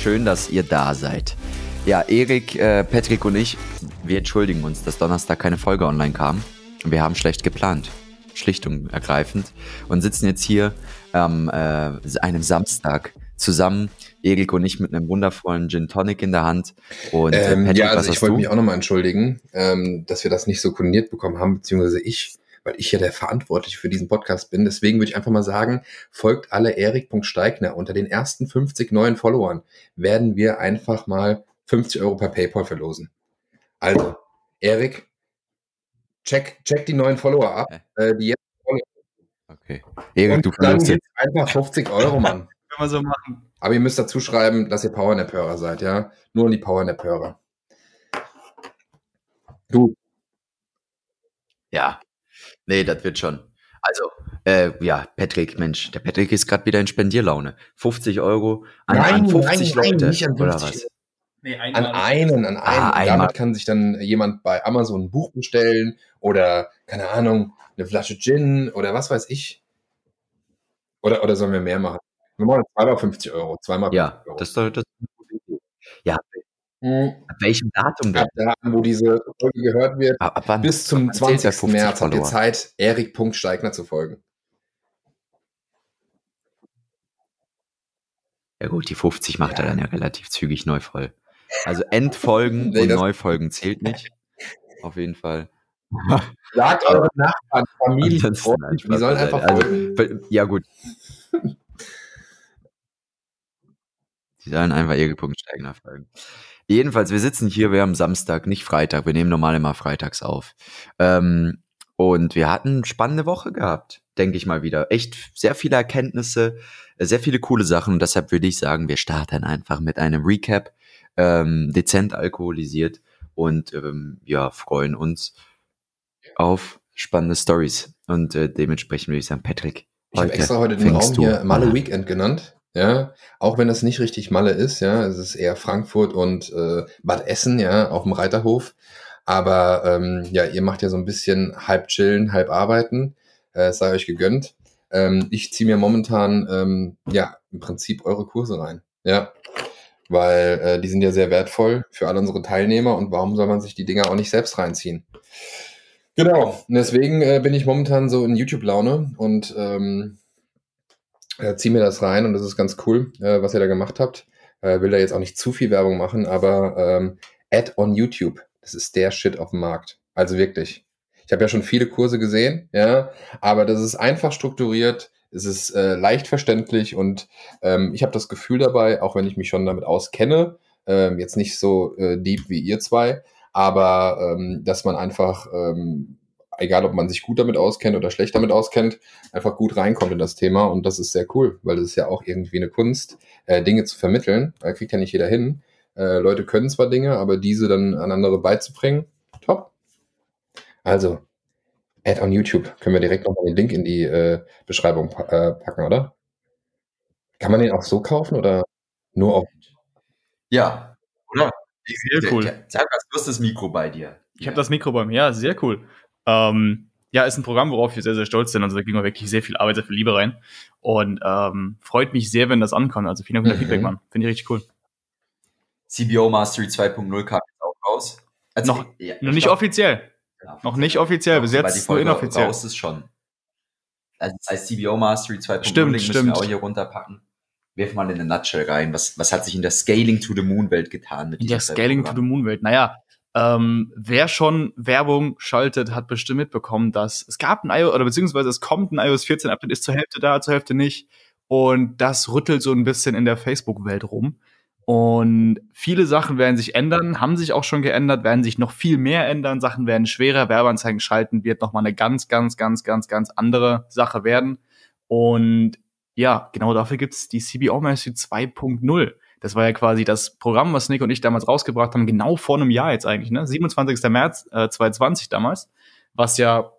Schön, dass ihr da seid. Ja, Erik, äh, Patrick und ich, wir entschuldigen uns, dass Donnerstag keine Folge online kam. Wir haben schlecht geplant, schlicht und ergreifend, und sitzen jetzt hier am ähm, äh, einem Samstag zusammen, Erik und ich mit einem wundervollen Gin Tonic in der Hand. Und, äh, ähm, Patrick, ja, also ich wollte mich auch nochmal entschuldigen, ähm, dass wir das nicht so koordiniert bekommen haben, beziehungsweise ich weil ich ja der Verantwortliche für diesen Podcast bin. Deswegen würde ich einfach mal sagen, folgt alle Erik.Steigner. Unter den ersten 50 neuen Followern werden wir einfach mal 50 Euro per PayPal verlosen. Also, Erik, check, check die neuen Follower ab, äh, die jetzt Okay. Erik, du dann jetzt einfach 50 Euro, Mann. Können wir so machen. Aber ihr müsst dazu schreiben, dass ihr Powernap-Hörer seid, ja? Nur die Powernap-Hörer. Du. Ja, Nee, das wird schon. Also, äh, ja, Patrick, Mensch, der Patrick ist gerade wieder in Spendierlaune. 50 Euro an, nein, an 50 nein, Leute, nein, nicht an 50. oder was? Nee, an einen, an einen. Ah, Damit kann sich dann jemand bei Amazon ein Buch bestellen oder, keine Ahnung, eine Flasche Gin oder was weiß ich. Oder, oder sollen wir mehr machen? Wir machen zweimal 50 Euro. Zweimal 50 ja, Euro. das das. Ja, hm. Ab welchem Datum denn? Ab Datum, wo diese Folge gehört wird. Ab, ab wann? Bis zum 20. März habt ihr Zeit, Erik.Steigner zu folgen. Ja gut, die 50 macht ja. er dann ja relativ zügig neu voll. Also Endfolgen nee, und Neufolgen zählt nicht. Auf jeden Fall. Sagt eure Nachbarn, Familie, die sollen einfach folgen. Also, ja gut. Die sollen einfach Erik.Steigner folgen. Jedenfalls, wir sitzen hier, wir haben Samstag, nicht Freitag. Wir nehmen normal immer freitags auf. Ähm, und wir hatten eine spannende Woche gehabt, denke ich mal wieder. Echt sehr viele Erkenntnisse, sehr viele coole Sachen. Und deshalb würde ich sagen, wir starten einfach mit einem Recap, ähm, dezent alkoholisiert und ähm, ja, freuen uns auf spannende Stories. Und äh, dementsprechend würde ich sagen, Patrick. Ich habe extra heute den Raum hier Malle Weekend genannt. Ja, auch wenn das nicht richtig Malle ist, ja, es ist eher Frankfurt und äh, Bad Essen, ja, auf dem Reiterhof. Aber ähm, ja, ihr macht ja so ein bisschen halb chillen, halb arbeiten. Äh, sei euch gegönnt. Ähm, ich ziehe mir momentan ähm, ja im Prinzip eure Kurse rein. Ja. Weil äh, die sind ja sehr wertvoll für alle unsere Teilnehmer und warum soll man sich die Dinger auch nicht selbst reinziehen? Genau, und deswegen äh, bin ich momentan so in YouTube-Laune und ähm, äh, zieh mir das rein und das ist ganz cool, äh, was ihr da gemacht habt. Äh, will da jetzt auch nicht zu viel Werbung machen, aber ähm, Ad on YouTube, das ist der Shit auf dem Markt. Also wirklich. Ich habe ja schon viele Kurse gesehen, ja, aber das ist einfach strukturiert, es ist äh, leicht verständlich und ähm, ich habe das Gefühl dabei, auch wenn ich mich schon damit auskenne, ähm, jetzt nicht so äh, deep wie ihr zwei, aber ähm, dass man einfach ähm, egal ob man sich gut damit auskennt oder schlecht damit auskennt, einfach gut reinkommt in das Thema. Und das ist sehr cool, weil das ist ja auch irgendwie eine Kunst, äh, Dinge zu vermitteln. Da kriegt ja nicht jeder hin. Äh, Leute können zwar Dinge, aber diese dann an andere beizubringen, top. Also, Add on YouTube. Können wir direkt nochmal den Link in die äh, Beschreibung pa äh, packen, oder? Kann man den auch so kaufen oder nur auf? Ja, oder? Sehr cool. Sag was, du hast das Mikro bei dir. Ich ja. habe das Mikro bei mir, ja, sehr cool. Ähm, ja, ist ein Programm, worauf wir sehr, sehr stolz sind. Also da ging wir wirklich sehr viel Arbeit, sehr viel Liebe rein. Und ähm, freut mich sehr, wenn das ankommt. Also vielen Dank für das mhm. Feedback, Mann. Finde ich richtig cool. CBO Mastery 2.0 kam jetzt auch raus. Also, noch, ja, noch nicht glaub, offiziell. Ja, noch nicht offiziell, bis jetzt nur inoffiziell. Raus ist schon. Also das heißt CBO Mastery 2.0 stimmt, müssen stimmt. wir auch hier runterpacken. Wirf mal in eine Nutshell rein. Was, was hat sich in der Scaling to the Moon Welt getan? Mit in der Scaling to the Moon Welt. Naja, ähm, wer schon Werbung schaltet, hat bestimmt mitbekommen, dass es gab ein iOS, oder beziehungsweise es kommt ein iOS 14 Update, ist zur Hälfte da, zur Hälfte nicht. Und das rüttelt so ein bisschen in der Facebook-Welt rum. Und viele Sachen werden sich ändern, haben sich auch schon geändert, werden sich noch viel mehr ändern. Sachen werden schwerer. Werbeanzeigen schalten wird nochmal eine ganz, ganz, ganz, ganz, ganz andere Sache werden. Und ja, genau dafür gibt's die CBO Mastery 2.0. Das war ja quasi das Programm, was Nick und ich damals rausgebracht haben, genau vor einem Jahr jetzt eigentlich, ne? 27. März äh, 2020 damals, was ja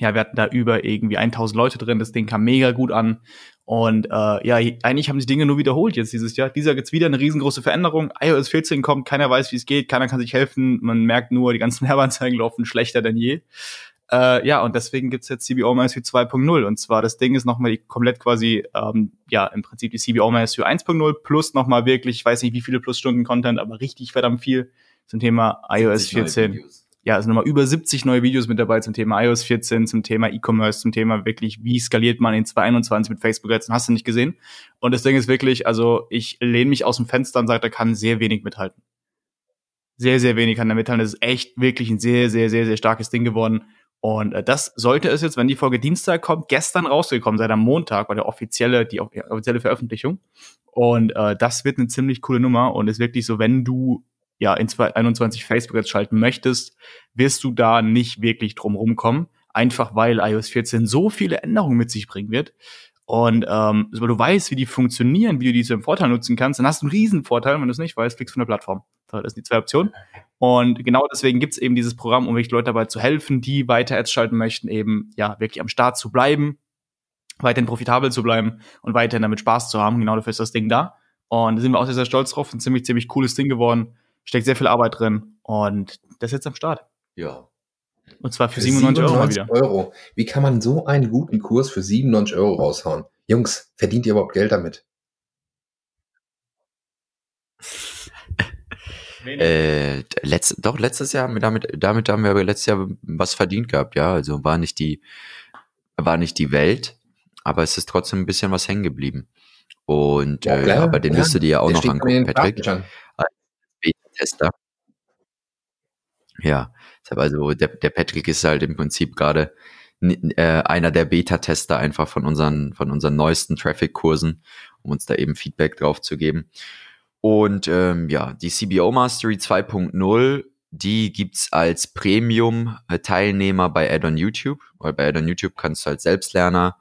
ja, wir hatten da über irgendwie 1000 Leute drin, das Ding kam mega gut an. Und äh, ja, eigentlich haben die Dinge nur wiederholt jetzt dieses Jahr. Dieser gibt's wieder eine riesengroße Veränderung. iOS 14 kommt, keiner weiß, wie es geht, keiner kann sich helfen. Man merkt nur, die ganzen Werbeanzeigen laufen schlechter denn je. Äh, ja, und deswegen gibt's jetzt CBO MySU 2.0. Und zwar das Ding ist nochmal die komplett quasi, ähm, ja, im Prinzip die CBO MySU 1.0 plus nochmal wirklich, ich weiß nicht wie viele Plusstunden Content, aber richtig verdammt viel zum Thema iOS 14 ja, also nochmal über 70 neue Videos mit dabei zum Thema iOS 14, zum Thema E-Commerce, zum Thema wirklich, wie skaliert man in 2021 mit Facebook jetzt, hast du nicht gesehen. Und das Ding ist wirklich, also ich lehne mich aus dem Fenster und sage, da kann sehr wenig mithalten. Sehr, sehr wenig kann da mithalten. Das ist echt wirklich ein sehr, sehr, sehr, sehr starkes Ding geworden. Und äh, das sollte es jetzt, wenn die Folge Dienstag kommt, gestern rausgekommen sein, am Montag war der offizielle, die offizielle Veröffentlichung. Und äh, das wird eine ziemlich coole Nummer und ist wirklich so, wenn du ja in 2021 Facebook jetzt schalten möchtest, wirst du da nicht wirklich drum rumkommen. Einfach weil iOS 14 so viele Änderungen mit sich bringen wird. Und ähm, weil du weißt, wie die funktionieren, wie du diese im Vorteil nutzen kannst, dann hast du einen riesen Vorteil, wenn du es nicht weißt, klickst von der Plattform. Das sind die zwei Optionen. Und genau deswegen gibt's eben dieses Programm, um wirklich Leute dabei zu helfen, die weiter Ads schalten möchten, eben ja wirklich am Start zu bleiben, weiterhin profitabel zu bleiben und weiterhin damit Spaß zu haben. Genau dafür ist das Ding da. Und da sind wir auch sehr, sehr stolz drauf. Ein ziemlich, ziemlich cooles Ding geworden steckt sehr viel Arbeit drin und das ist jetzt am Start. Ja. Und zwar für, für 97, 97 Euro mal wieder. Euro. Wie kann man so einen guten Kurs für 97 Euro raushauen? Jungs, verdient ihr überhaupt Geld damit? Äh, letzt, doch, letztes Jahr, damit, damit haben wir letztes Jahr was verdient gehabt, ja. Also war nicht die, war nicht die Welt, aber es ist trotzdem ein bisschen was hängen geblieben. Und ja, äh, aber den ja, müsst ihr dir ja auch noch angucken, Patrick. Tester. Ja, deshalb also der, der Patrick ist halt im Prinzip gerade äh, einer der Beta-Tester einfach von unseren, von unseren neuesten Traffic-Kursen, um uns da eben Feedback drauf zu geben. Und ähm, ja, die CBO Mastery 2.0, die gibt's als Premium-Teilnehmer bei Add-on YouTube, weil bei Add-on YouTube kannst du als Selbstlerner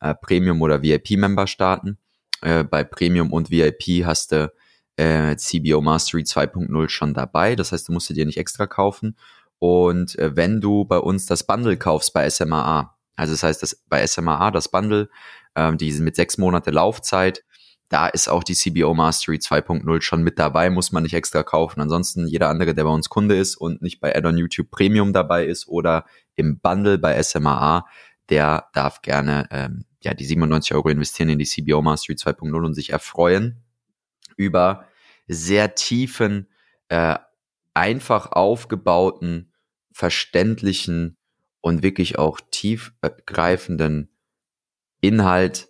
äh, Premium- oder VIP-Member starten. Äh, bei Premium und VIP hast du äh, CBO Mastery 2.0 schon dabei. Das heißt, du musst dir nicht extra kaufen. Und äh, wenn du bei uns das Bundle kaufst bei SMAA, also das heißt, dass bei SMAA das Bundle, ähm, die mit sechs Monate Laufzeit, da ist auch die CBO Mastery 2.0 schon mit dabei, muss man nicht extra kaufen. Ansonsten jeder andere, der bei uns Kunde ist und nicht bei Add-on YouTube Premium dabei ist oder im Bundle bei SMAA, der darf gerne ähm, ja die 97 Euro investieren in die CBO Mastery 2.0 und sich erfreuen über sehr tiefen, äh, einfach aufgebauten, verständlichen und wirklich auch tiefgreifenden Inhalt.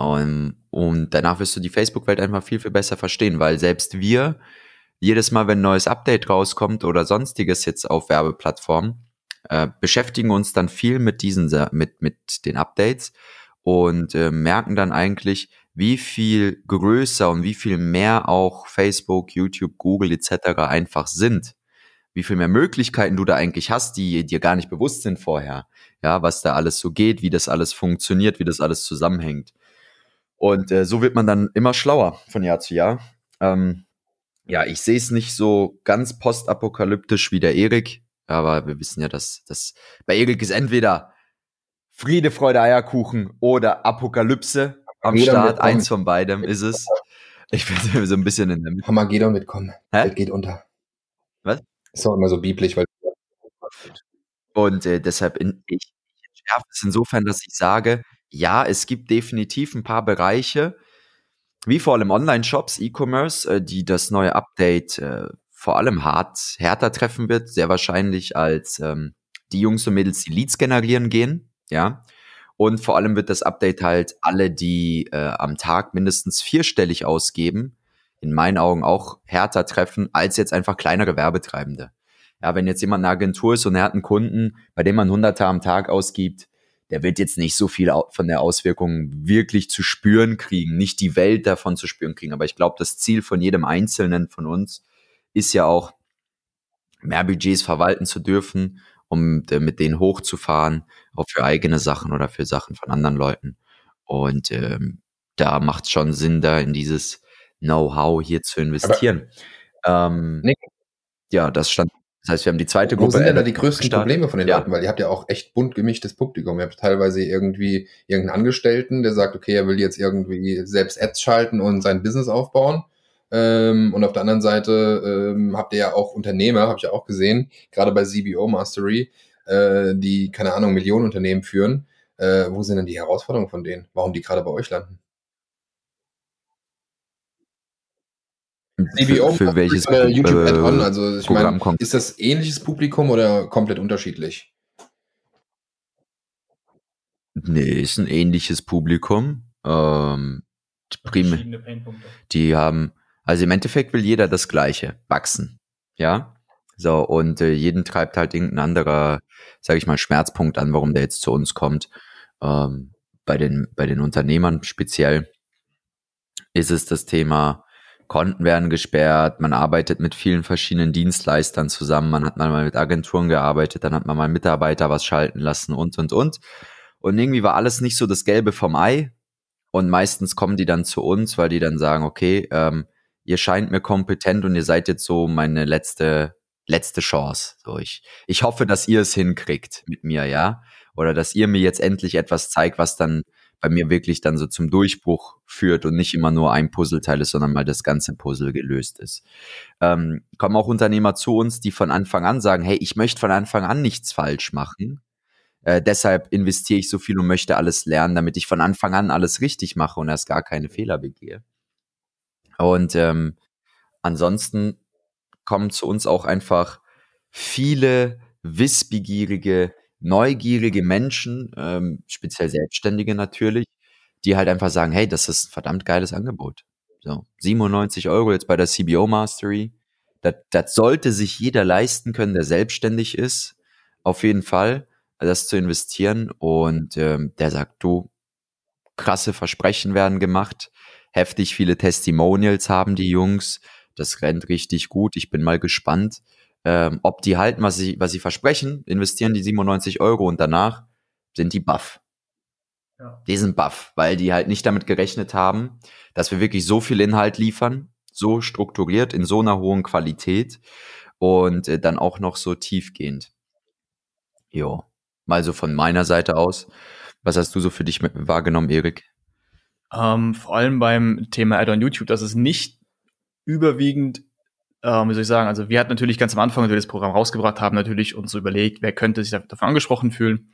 Um, und danach wirst du die Facebook-Welt einfach viel, viel besser verstehen, weil selbst wir, jedes Mal, wenn ein neues Update rauskommt oder sonstiges jetzt auf Werbeplattformen, äh, beschäftigen uns dann viel mit diesen, mit, mit den Updates und äh, merken dann eigentlich, wie viel größer und wie viel mehr auch Facebook, YouTube, Google etc. einfach sind. Wie viel mehr Möglichkeiten du da eigentlich hast, die dir gar nicht bewusst sind vorher. Ja, was da alles so geht, wie das alles funktioniert, wie das alles zusammenhängt. Und äh, so wird man dann immer schlauer von Jahr zu Jahr. Ähm, ja, ich sehe es nicht so ganz postapokalyptisch wie der Erik, aber wir wissen ja, dass das bei Erik ist entweder Friede, Freude, Eierkuchen oder Apokalypse am Start. Eins von beidem ist es. Ich bin so ein bisschen in der Mitte. Hamagedon mitkommen. Hä? Welt geht unter. Was? Ist auch immer so biblisch, weil. Und äh, deshalb, in, ich, ich entschärfe es insofern, dass ich sage, ja, es gibt definitiv ein paar Bereiche, wie vor allem Online-Shops, E-Commerce, äh, die das neue Update äh, vor allem hart, härter treffen wird, sehr wahrscheinlich als ähm, die Jungs und Mädels, die Leads generieren gehen, ja. Und vor allem wird das Update halt alle, die äh, am Tag mindestens vierstellig ausgeben, in meinen Augen auch härter treffen als jetzt einfach kleinere Werbetreibende. Ja, wenn jetzt jemand eine Agentur ist und er hat einen Kunden, bei dem man Hunderter am Tag ausgibt, der wird jetzt nicht so viel von der Auswirkung wirklich zu spüren kriegen, nicht die Welt davon zu spüren kriegen. Aber ich glaube, das Ziel von jedem Einzelnen von uns ist ja auch, mehr Budgets verwalten zu dürfen um mit denen hochzufahren, auch für eigene Sachen oder für Sachen von anderen Leuten. Und ähm, da macht es schon Sinn, da in dieses Know-how hier zu investieren. Ähm, nee. Ja, das stand. Das heißt, wir haben die zweite Gruppe. Wo sind denn da die größten gestartet? Probleme von den ja. Leuten? Weil ihr habt ja auch echt bunt gemischtes Publikum. Ihr habt teilweise irgendwie irgendeinen Angestellten, der sagt, okay, er will jetzt irgendwie selbst Ads schalten und sein Business aufbauen. Ähm, und auf der anderen Seite ähm, habt ihr ja auch Unternehmer, habe ich ja auch gesehen, gerade bei CBO Mastery, äh, die, keine Ahnung, Millionen Unternehmen führen. Äh, wo sind denn die Herausforderungen von denen? Warum die gerade bei euch landen? CBO für, für welches äh, YouTube Add-on? Also ich meine, ist das ähnliches Publikum oder komplett unterschiedlich? Nee, ist ein ähnliches Publikum. Ähm, prime, die haben, also im Endeffekt will jeder das Gleiche, wachsen. Ja. So, und äh, jeden treibt halt irgendein anderer, sage ich mal, Schmerzpunkt an, warum der jetzt zu uns kommt. Ähm, bei den, bei den Unternehmern speziell ist es das Thema, Konten werden gesperrt, man arbeitet mit vielen verschiedenen Dienstleistern zusammen, man hat mal mit Agenturen gearbeitet, dann hat man mal Mitarbeiter was schalten lassen und, und, und. Und irgendwie war alles nicht so das Gelbe vom Ei. Und meistens kommen die dann zu uns, weil die dann sagen, okay, ähm, ihr scheint mir kompetent und ihr seid jetzt so meine letzte, letzte Chance. So, ich, ich hoffe, dass ihr es hinkriegt mit mir, ja. Oder dass ihr mir jetzt endlich etwas zeigt, was dann bei mir wirklich dann so zum Durchbruch führt und nicht immer nur ein Puzzleteil ist, sondern mal das ganze Puzzle gelöst ist. Ähm, kommen auch Unternehmer zu uns, die von Anfang an sagen, hey, ich möchte von Anfang an nichts falsch machen. Äh, deshalb investiere ich so viel und möchte alles lernen, damit ich von Anfang an alles richtig mache und erst gar keine Fehler begehe. Und ähm, ansonsten kommen zu uns auch einfach viele wissbegierige neugierige Menschen, ähm, speziell Selbstständige natürlich, die halt einfach sagen, hey, das ist ein verdammt geiles Angebot. So, 97 Euro jetzt bei der CBO Mastery. Das, das sollte sich jeder leisten können, der selbstständig ist. Auf jeden Fall, das zu investieren. Und ähm, der sagt, du, krasse Versprechen werden gemacht. Heftig viele Testimonials haben die Jungs. Das rennt richtig gut. Ich bin mal gespannt ähm, ob die halten, was sie, was sie versprechen, investieren die 97 Euro und danach sind die buff. Ja. Die sind buff, weil die halt nicht damit gerechnet haben, dass wir wirklich so viel Inhalt liefern, so strukturiert, in so einer hohen Qualität und äh, dann auch noch so tiefgehend. Jo, mal so von meiner Seite aus. Was hast du so für dich wahrgenommen, Erik? Ähm, vor allem beim Thema Add-on YouTube, dass es nicht überwiegend ähm, wie soll ich sagen, also wir hatten natürlich ganz am Anfang, als wir das Programm rausgebracht haben, natürlich uns so überlegt, wer könnte sich davon angesprochen fühlen.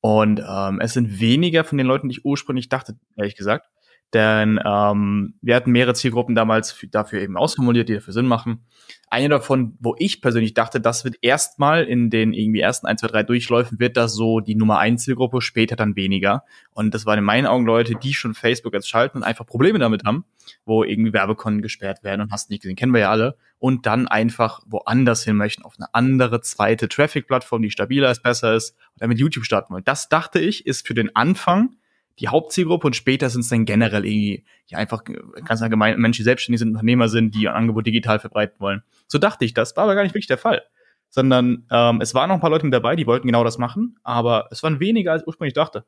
Und ähm, es sind weniger von den Leuten, die ich ursprünglich dachte, ehrlich gesagt. Denn ähm, wir hatten mehrere Zielgruppen damals dafür eben ausformuliert, die dafür Sinn machen. Eine davon, wo ich persönlich dachte, das wird erstmal in den irgendwie ersten 1, 2, 3 Durchläufen, wird das so die Nummer 1 Zielgruppe, später dann weniger. Und das waren in meinen Augen Leute, die schon Facebook jetzt schalten und einfach Probleme damit haben, wo irgendwie Werbekonten gesperrt werden und hast nicht gesehen, kennen wir ja alle. Und dann einfach woanders hin möchten, auf eine andere zweite Traffic-Plattform, die stabiler ist, besser ist und damit YouTube starten wollen. Das dachte ich, ist für den Anfang die Hauptzielgruppe und später sind es dann generell irgendwie ja einfach ganz allgemein Menschen, die selbstständig sind, Unternehmer sind, die ein Angebot digital verbreiten wollen. So dachte ich das, war aber gar nicht wirklich der Fall. Sondern ähm, es waren noch ein paar Leute mit dabei, die wollten genau das machen, aber es waren weniger als ursprünglich dachte.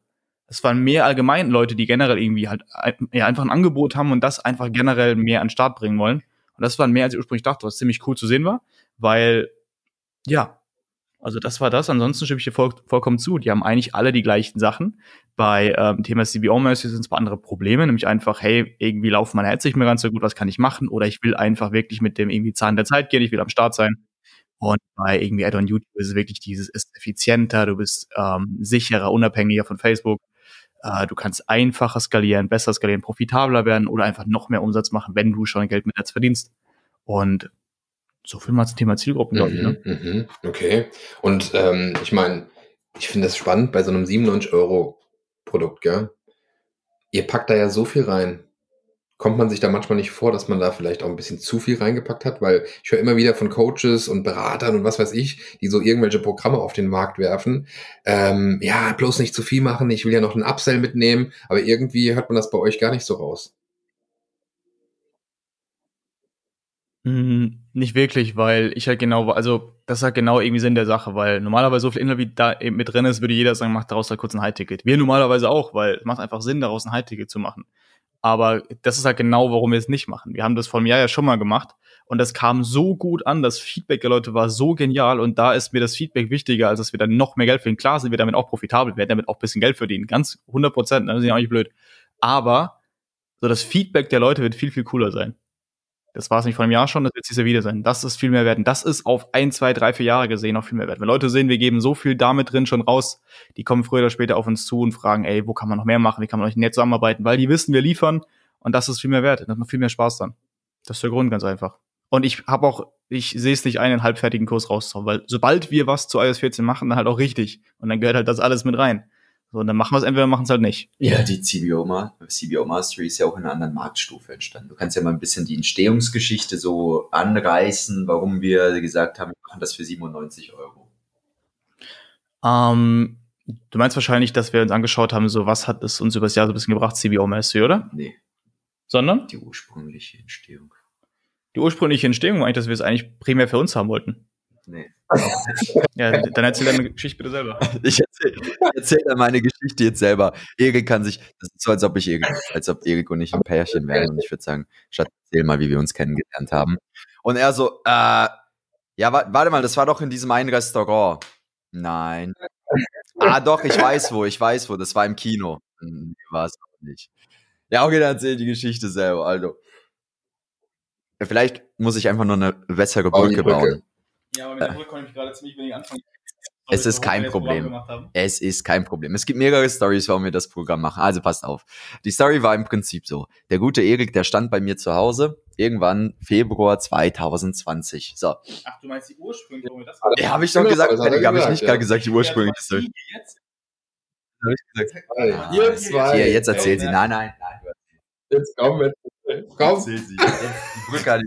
Es waren mehr allgemein Leute, die generell irgendwie halt ja, einfach ein Angebot haben und das einfach generell mehr an den Start bringen wollen. Und das waren mehr als ich ursprünglich dachte, was ziemlich cool zu sehen war, weil ja, also das war das. Ansonsten stimme ich dir voll, vollkommen zu. Die haben eigentlich alle die gleichen Sachen. Bei ähm, Thema CBO-Mercy sind es paar andere Probleme, nämlich einfach, hey, irgendwie laufen meine Ads nicht mehr ganz so gut, was kann ich machen? Oder ich will einfach wirklich mit dem irgendwie Zahn der Zeit gehen, ich will am Start sein. Und bei irgendwie Add-on YouTube ist es wirklich dieses, ist effizienter, du bist ähm, sicherer, unabhängiger von Facebook. Äh, du kannst einfacher skalieren, besser skalieren, profitabler werden oder einfach noch mehr Umsatz machen, wenn du schon Geld mit Ads verdienst. Und so viel mal zum Thema Zielgruppen, glaube ich. Ne? Mhm, mhm, okay. Und ähm, ich meine, ich finde das spannend bei so einem 97 Euro Produkt, gell? Ihr packt da ja so viel rein. Kommt man sich da manchmal nicht vor, dass man da vielleicht auch ein bisschen zu viel reingepackt hat? Weil ich höre immer wieder von Coaches und Beratern und was weiß ich, die so irgendwelche Programme auf den Markt werfen. Ähm, ja, bloß nicht zu viel machen, ich will ja noch einen Upsell mitnehmen, aber irgendwie hört man das bei euch gar nicht so raus. Hm, nicht wirklich, weil ich halt genau, also das halt genau irgendwie Sinn der Sache, weil normalerweise so viel Inhalt wie da eben mit drin ist, würde jeder sagen, macht daraus halt kurz ein High-Ticket. Wir normalerweise auch, weil es macht einfach Sinn, daraus ein High-Ticket zu machen. Aber das ist halt genau, warum wir es nicht machen. Wir haben das vor einem Jahr ja schon mal gemacht und das kam so gut an. Das Feedback der Leute war so genial und da ist mir das Feedback wichtiger, als dass wir dann noch mehr Geld verdienen. Klar sind wir damit auch profitabel, wir werden damit auch ein bisschen Geld verdienen. Ganz 100 Prozent, ne? das ist ja auch nicht blöd. Aber so das Feedback der Leute wird viel, viel cooler sein. Das war es nicht vor einem Jahr schon, das wird es ja wieder sein. Das ist viel mehr wert. Und das ist auf ein, zwei, drei, vier Jahre gesehen auch viel mehr wert. Wenn Leute sehen, wir geben so viel damit drin schon raus, die kommen früher oder später auf uns zu und fragen, ey, wo kann man noch mehr machen? Wie kann man euch nett zusammenarbeiten? Weil die wissen, wir liefern und das ist viel mehr wert. Das macht viel mehr Spaß dann. Das ist der Grund ganz einfach. Und ich habe auch, ich sehe es nicht, einen halbfertigen Kurs rauszuhauen, weil sobald wir was zu iOS 14 machen, dann halt auch richtig. Und dann gehört halt das alles mit rein. So, und dann machen wir es entweder machen es halt nicht. Ja, die CBO, CBO Mastery ist ja auch in einer anderen Marktstufe entstanden. Du kannst ja mal ein bisschen die Entstehungsgeschichte so anreißen, warum wir gesagt haben, wir machen das für 97 Euro. Ähm, du meinst wahrscheinlich, dass wir uns angeschaut haben, so was hat es uns übers Jahr so ein bisschen gebracht, CBO Mastery, oder? Nee. Sondern? Die ursprüngliche Entstehung. Die ursprüngliche Entstehung war eigentlich, dass wir es eigentlich primär für uns haben wollten. Nee. Ja, dann erzähl deine Geschichte bitte selber. Ich erzähl, erzähl dann meine Geschichte jetzt selber. Erik kann sich, das ist so, als ob ich Erik, als ob Erik und ich ein Pärchen wären. Und ich würde sagen, Schatz, erzähl mal, wie wir uns kennengelernt haben. Und er so, äh, ja, warte mal, das war doch in diesem einen Restaurant. Nein. Ah, doch, ich weiß wo, ich weiß wo, das war im Kino. Hm, war es auch nicht. Ja, okay, dann erzähl die Geschichte selber, also. Vielleicht muss ich einfach nur eine bessere Brücke, Brücke. bauen. Ja, aber mit der Brücke konnte ich gerade ziemlich wenig anfangen. Es ist kein Problem. Es ist kein Problem. Es gibt mehrere Stories, warum wir das Programm machen. Also passt auf. Die Story war im Prinzip so. Der gute Erik, der stand bei mir zu Hause, irgendwann Februar 2020. So. Ach, du meinst die ursprüngliche, warum wir das Ja, habe ich doch gesagt. Habe ich gesagt, nicht ja. gerade gesagt, die ursprüngliche Story. Jetzt? Habe ich gesagt. Ah, ihr zwei. Hier, jetzt erzählt sie. Nein, nein, nein. Jetzt komm, jetzt. Komm. Erzähl sie. Die Brücke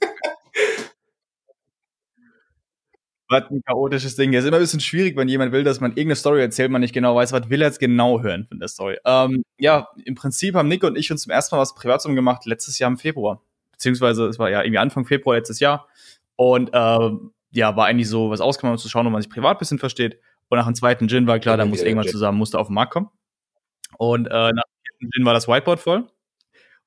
was ein chaotisches Ding. Es ist immer ein bisschen schwierig, wenn jemand will, dass man irgendeine Story erzählt, man nicht genau weiß, was will er jetzt genau hören von der Story. Ähm, ja, im Prinzip haben Nick und ich uns zum ersten Mal was privat zusammen gemacht, letztes Jahr im Februar. Beziehungsweise es war ja irgendwie Anfang Februar letztes Jahr. Und äh, ja, war eigentlich so was ausgemacht, um zu schauen, ob man sich privat ein bisschen versteht. Und nach dem zweiten Gin war klar, da muss irgendwann zusammen, musste auf den Markt kommen. Und äh, nach dem vierten Gin war das Whiteboard voll.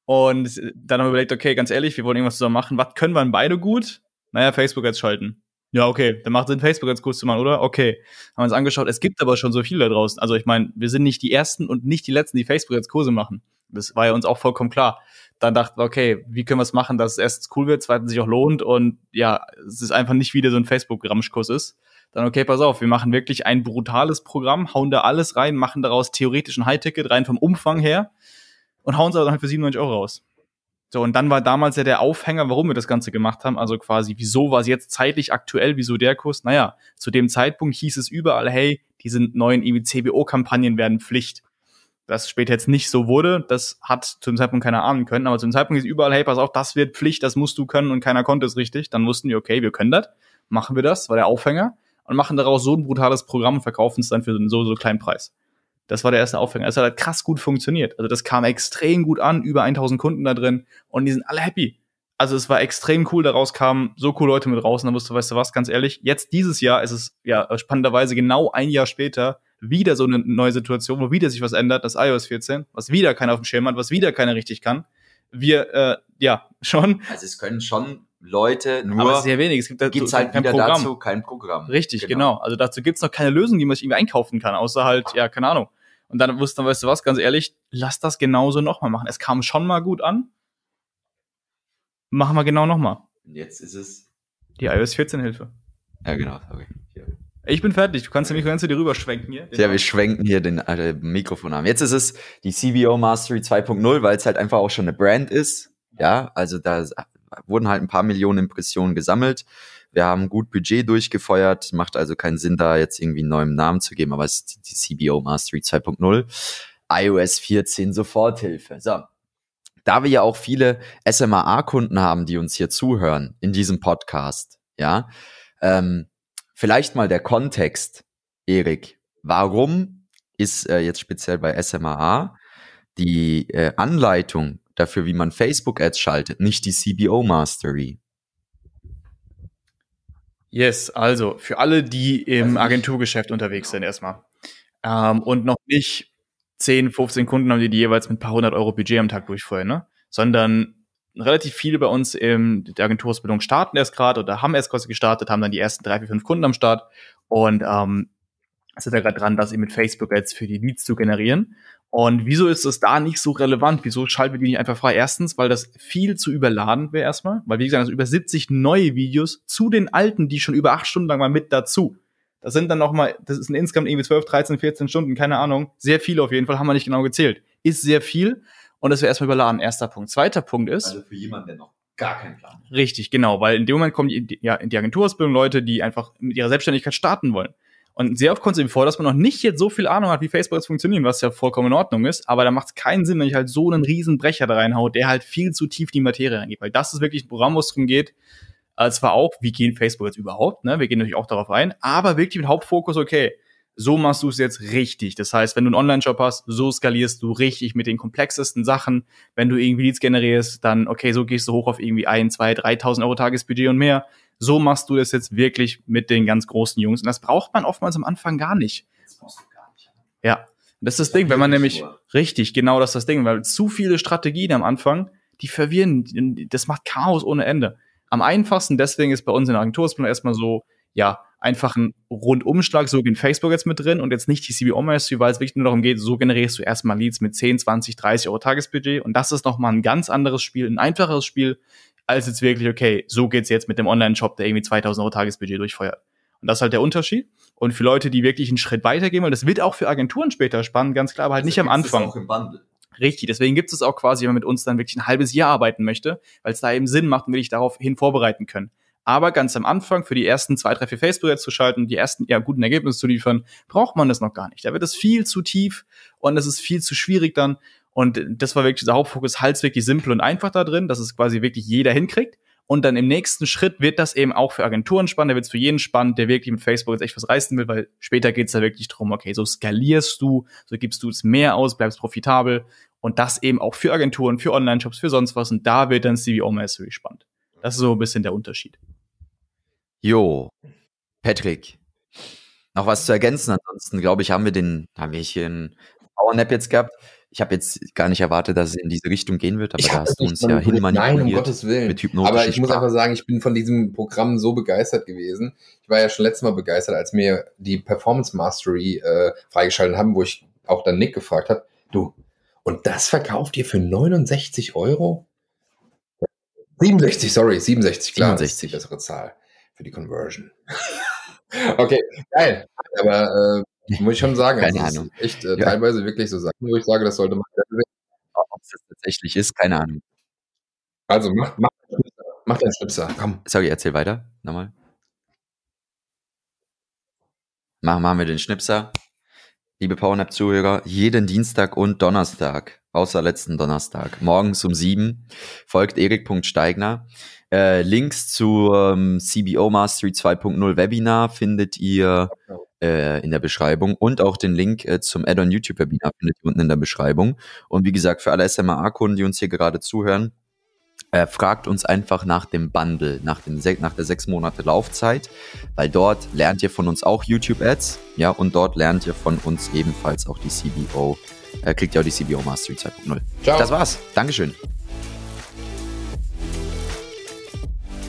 Und dann haben wir überlegt, okay, ganz ehrlich, wir wollen irgendwas zusammen machen. Was können wir denn beide gut? Naja, Facebook jetzt schalten. Ja, okay, dann macht Sinn, Facebook als Kurs zu machen, oder? Okay. Haben wir uns angeschaut. Es gibt aber schon so viele da draußen. Also ich meine, wir sind nicht die Ersten und nicht die Letzten, die Facebook als Kurse machen. Das war ja uns auch vollkommen klar. Dann dachten wir, okay, wie können wir es machen, dass es erstens cool wird, zweitens sich auch lohnt und ja, es ist einfach nicht wieder so ein Facebook-Ramschkurs ist. Dann, okay, pass auf, wir machen wirklich ein brutales Programm, hauen da alles rein, machen daraus theoretisch ein High-Ticket, rein vom Umfang her und hauen es aber dann halt für 97 Euro raus. So, und dann war damals ja der Aufhänger, warum wir das Ganze gemacht haben. Also quasi, wieso war es jetzt zeitlich aktuell, wieso der Kurs? Naja, zu dem Zeitpunkt hieß es überall, hey, diese neuen EWCBO-Kampagnen werden Pflicht. Das später jetzt nicht so wurde, das hat zu dem Zeitpunkt keiner ahnen können, aber zu dem Zeitpunkt ist überall, hey, pass auf, das wird Pflicht, das musst du können und keiner konnte es richtig. Dann wussten wir, okay, wir können das, machen wir das, war der Aufhänger und machen daraus so ein brutales Programm und verkaufen es dann für so, so kleinen Preis. Das war der erste Aufhänger. Es hat halt krass gut funktioniert. Also das kam extrem gut an, über 1000 Kunden da drin und die sind alle happy. Also es war extrem cool, daraus kamen so coole Leute mit raus und dann wusste, weißt du was, ganz ehrlich, jetzt dieses Jahr ist es ja spannenderweise genau ein Jahr später wieder so eine neue Situation, wo wieder sich was ändert, das iOS 14, was wieder keiner auf dem Schirm hat, was wieder keiner richtig kann. Wir, äh, ja, schon. Also es können schon Leute, nur aber sehr wenig. Es gibt gibt's halt kein Programm. dazu kein Programm. Richtig, genau. genau. Also dazu gibt's noch keine Lösung, die man sich irgendwie einkaufen kann, außer halt, ja, keine Ahnung. Und dann wusste man, weißt du was, ganz ehrlich, lass das genauso nochmal machen. Es kam schon mal gut an. Machen wir genau nochmal. Und jetzt ist es die iOS 14 Hilfe. Ja, genau. Okay. Ich bin fertig. Du kannst nämlich dir rüber schwenken hier. Ja, wir schwenken hier den äh, Mikrofon an. Jetzt ist es die CBO Mastery 2.0, weil es halt einfach auch schon eine Brand ist. Ja, also da wurden halt ein paar Millionen Impressionen gesammelt. Wir haben gut Budget durchgefeuert, macht also keinen Sinn, da jetzt irgendwie einen neuen Namen zu geben, aber es ist die CBO Mastery 2.0. iOS 14 Soforthilfe. So. Da wir ja auch viele SMAA-Kunden haben, die uns hier zuhören in diesem Podcast, ja, ähm, vielleicht mal der Kontext, Erik. Warum ist äh, jetzt speziell bei SMAA die äh, Anleitung dafür, wie man Facebook-Ads schaltet, nicht die CBO Mastery. Yes, also für alle, die im Agenturgeschäft unterwegs sind erstmal ähm, und noch nicht 10, 15 Kunden haben, die, die jeweils mit ein paar hundert Euro Budget am Tag durchfeuern, ne? sondern relativ viele bei uns in der Agenturausbildung starten erst gerade oder haben erst quasi gestartet, haben dann die ersten drei, vier, fünf Kunden am Start und ähm, sind da gerade dran, das eben mit Facebook jetzt für die Leads zu generieren. Und wieso ist das da nicht so relevant? Wieso schalten wir die nicht einfach frei? Erstens, weil das viel zu überladen wäre erstmal, weil wie gesagt, also über 70 neue Videos zu den alten, die schon über acht Stunden lang mal mit dazu. Das sind dann noch mal, das ist ein insgesamt irgendwie 12, 13, 14 Stunden, keine Ahnung. Sehr viel auf jeden Fall, haben wir nicht genau gezählt. Ist sehr viel und das wäre erstmal überladen. Erster Punkt. Zweiter Punkt ist. Also für jemanden, der noch gar keinen Plan hat. Richtig, genau, weil in dem Moment kommen die, ja, in die Agenturausbildung Leute, die einfach mit ihrer Selbstständigkeit starten wollen. Und sehr oft kommt es eben vor, dass man noch nicht jetzt so viel Ahnung hat, wie Facebook jetzt funktioniert, was ja vollkommen in Ordnung ist. Aber da macht es keinen Sinn, wenn ich halt so einen riesen Brecher da reinhaut, der halt viel zu tief in die Materie reingeht. Weil das ist wirklich ein Programm, wo es darum geht, äh, zwar auch, wie geht Facebook jetzt überhaupt, ne? Wir gehen natürlich auch darauf ein, aber wirklich mit Hauptfokus, okay, so machst du es jetzt richtig. Das heißt, wenn du einen Online-Shop hast, so skalierst du richtig mit den komplexesten Sachen. Wenn du irgendwie Leads generierst, dann, okay, so gehst du hoch auf irgendwie ein, zwei, 3.000 Euro Tagesbudget und mehr. So machst du das jetzt wirklich mit den ganz großen Jungs. Und das braucht man oftmals am Anfang gar nicht. Das brauchst du gar nicht. Ja. Das ist das, das Ding, wenn man nämlich, richtig, genau das ist das Ding, weil zu viele Strategien am Anfang, die verwirren, das macht Chaos ohne Ende. Am einfachsten deswegen ist bei uns in der Agentur erstmal so, ja, einfach ein Rundumschlag, so wie in Facebook jetzt mit drin und jetzt nicht die CBO Mastery, weil es wirklich nur darum geht, so generierst du erstmal Leads mit 10, 20, 30 Euro Tagesbudget und das ist nochmal ein ganz anderes Spiel, ein einfacheres Spiel, als jetzt wirklich, okay, so geht's jetzt mit dem Online-Shop, der irgendwie 2000 Euro Tagesbudget durchfeuert. Und das ist halt der Unterschied. Und für Leute, die wirklich einen Schritt weitergehen, weil das wird auch für Agenturen später spannend, ganz klar, aber halt also nicht am Anfang. Auch im Bundle. Richtig, deswegen gibt es auch quasi, wenn man mit uns dann wirklich ein halbes Jahr arbeiten möchte, weil es da eben Sinn macht und wir dich darauf hin vorbereiten können. Aber ganz am Anfang, für die ersten zwei, drei, vier Facebook-Ads zu schalten, die ersten ja, guten Ergebnisse zu liefern, braucht man das noch gar nicht. Da wird es viel zu tief und es ist viel zu schwierig dann. Und das war wirklich dieser Hauptfokus, halt wirklich simpel und einfach da drin, dass es quasi wirklich jeder hinkriegt. Und dann im nächsten Schritt wird das eben auch für Agenturen spannend, da wird es für jeden spannend, der wirklich mit Facebook jetzt echt was reißen will, weil später geht es da wirklich drum, okay, so skalierst du, so gibst du es mehr aus, bleibst profitabel und das eben auch für Agenturen, für Online-Shops, für sonst was und da wird dann CVO Mastery spannend. Das ist so ein bisschen der Unterschied. Jo, Patrick, noch was zu ergänzen. Ansonsten glaube ich, haben wir den, haben wir hier einen Powernap jetzt gehabt. Ich habe jetzt gar nicht erwartet, dass es in diese Richtung gehen wird, aber ich da hast du uns ja hinmanipuliert. Nein, um Gottes Willen. Aber ich muss einfach sagen, ich bin von diesem Programm so begeistert gewesen. Ich war ja schon letztes Mal begeistert, als mir die Performance Mastery äh, freigeschaltet haben, wo ich auch dann Nick gefragt habe, du, und das verkauft ihr für 69 Euro? 67, sorry, 67, klar. 67. Das ist die bessere Zahl für die Conversion. okay, geil. Aber äh, muss ich schon sagen, keine also Ahnung. echt äh, ja. teilweise wirklich so Sachen, wo ich sage, das sollte man. Ob es das tatsächlich ist, keine Ahnung. Also mach, mach, mach deinen Schnipser, komm. Sorry, erzähl weiter, nochmal. Machen, machen wir den Schnipser. Liebe PowerNap-Zuhörer, jeden Dienstag und Donnerstag, außer letzten Donnerstag, morgens um sieben, folgt erik.steigner. Äh, Links zum CBO Mastery 2.0 Webinar findet ihr äh, in der Beschreibung und auch den Link äh, zum Add-on YouTube Webinar findet ihr unten in der Beschreibung. Und wie gesagt, für alle SMA-Kunden, die uns hier gerade zuhören, äh, fragt uns einfach nach dem Bundle, nach, dem nach der sechs Monate Laufzeit, weil dort lernt ihr von uns auch YouTube-Ads, ja, und dort lernt ihr von uns ebenfalls auch die CBO, äh, kriegt ihr auch die CBO Mastery 2.0. Das war's. Dankeschön.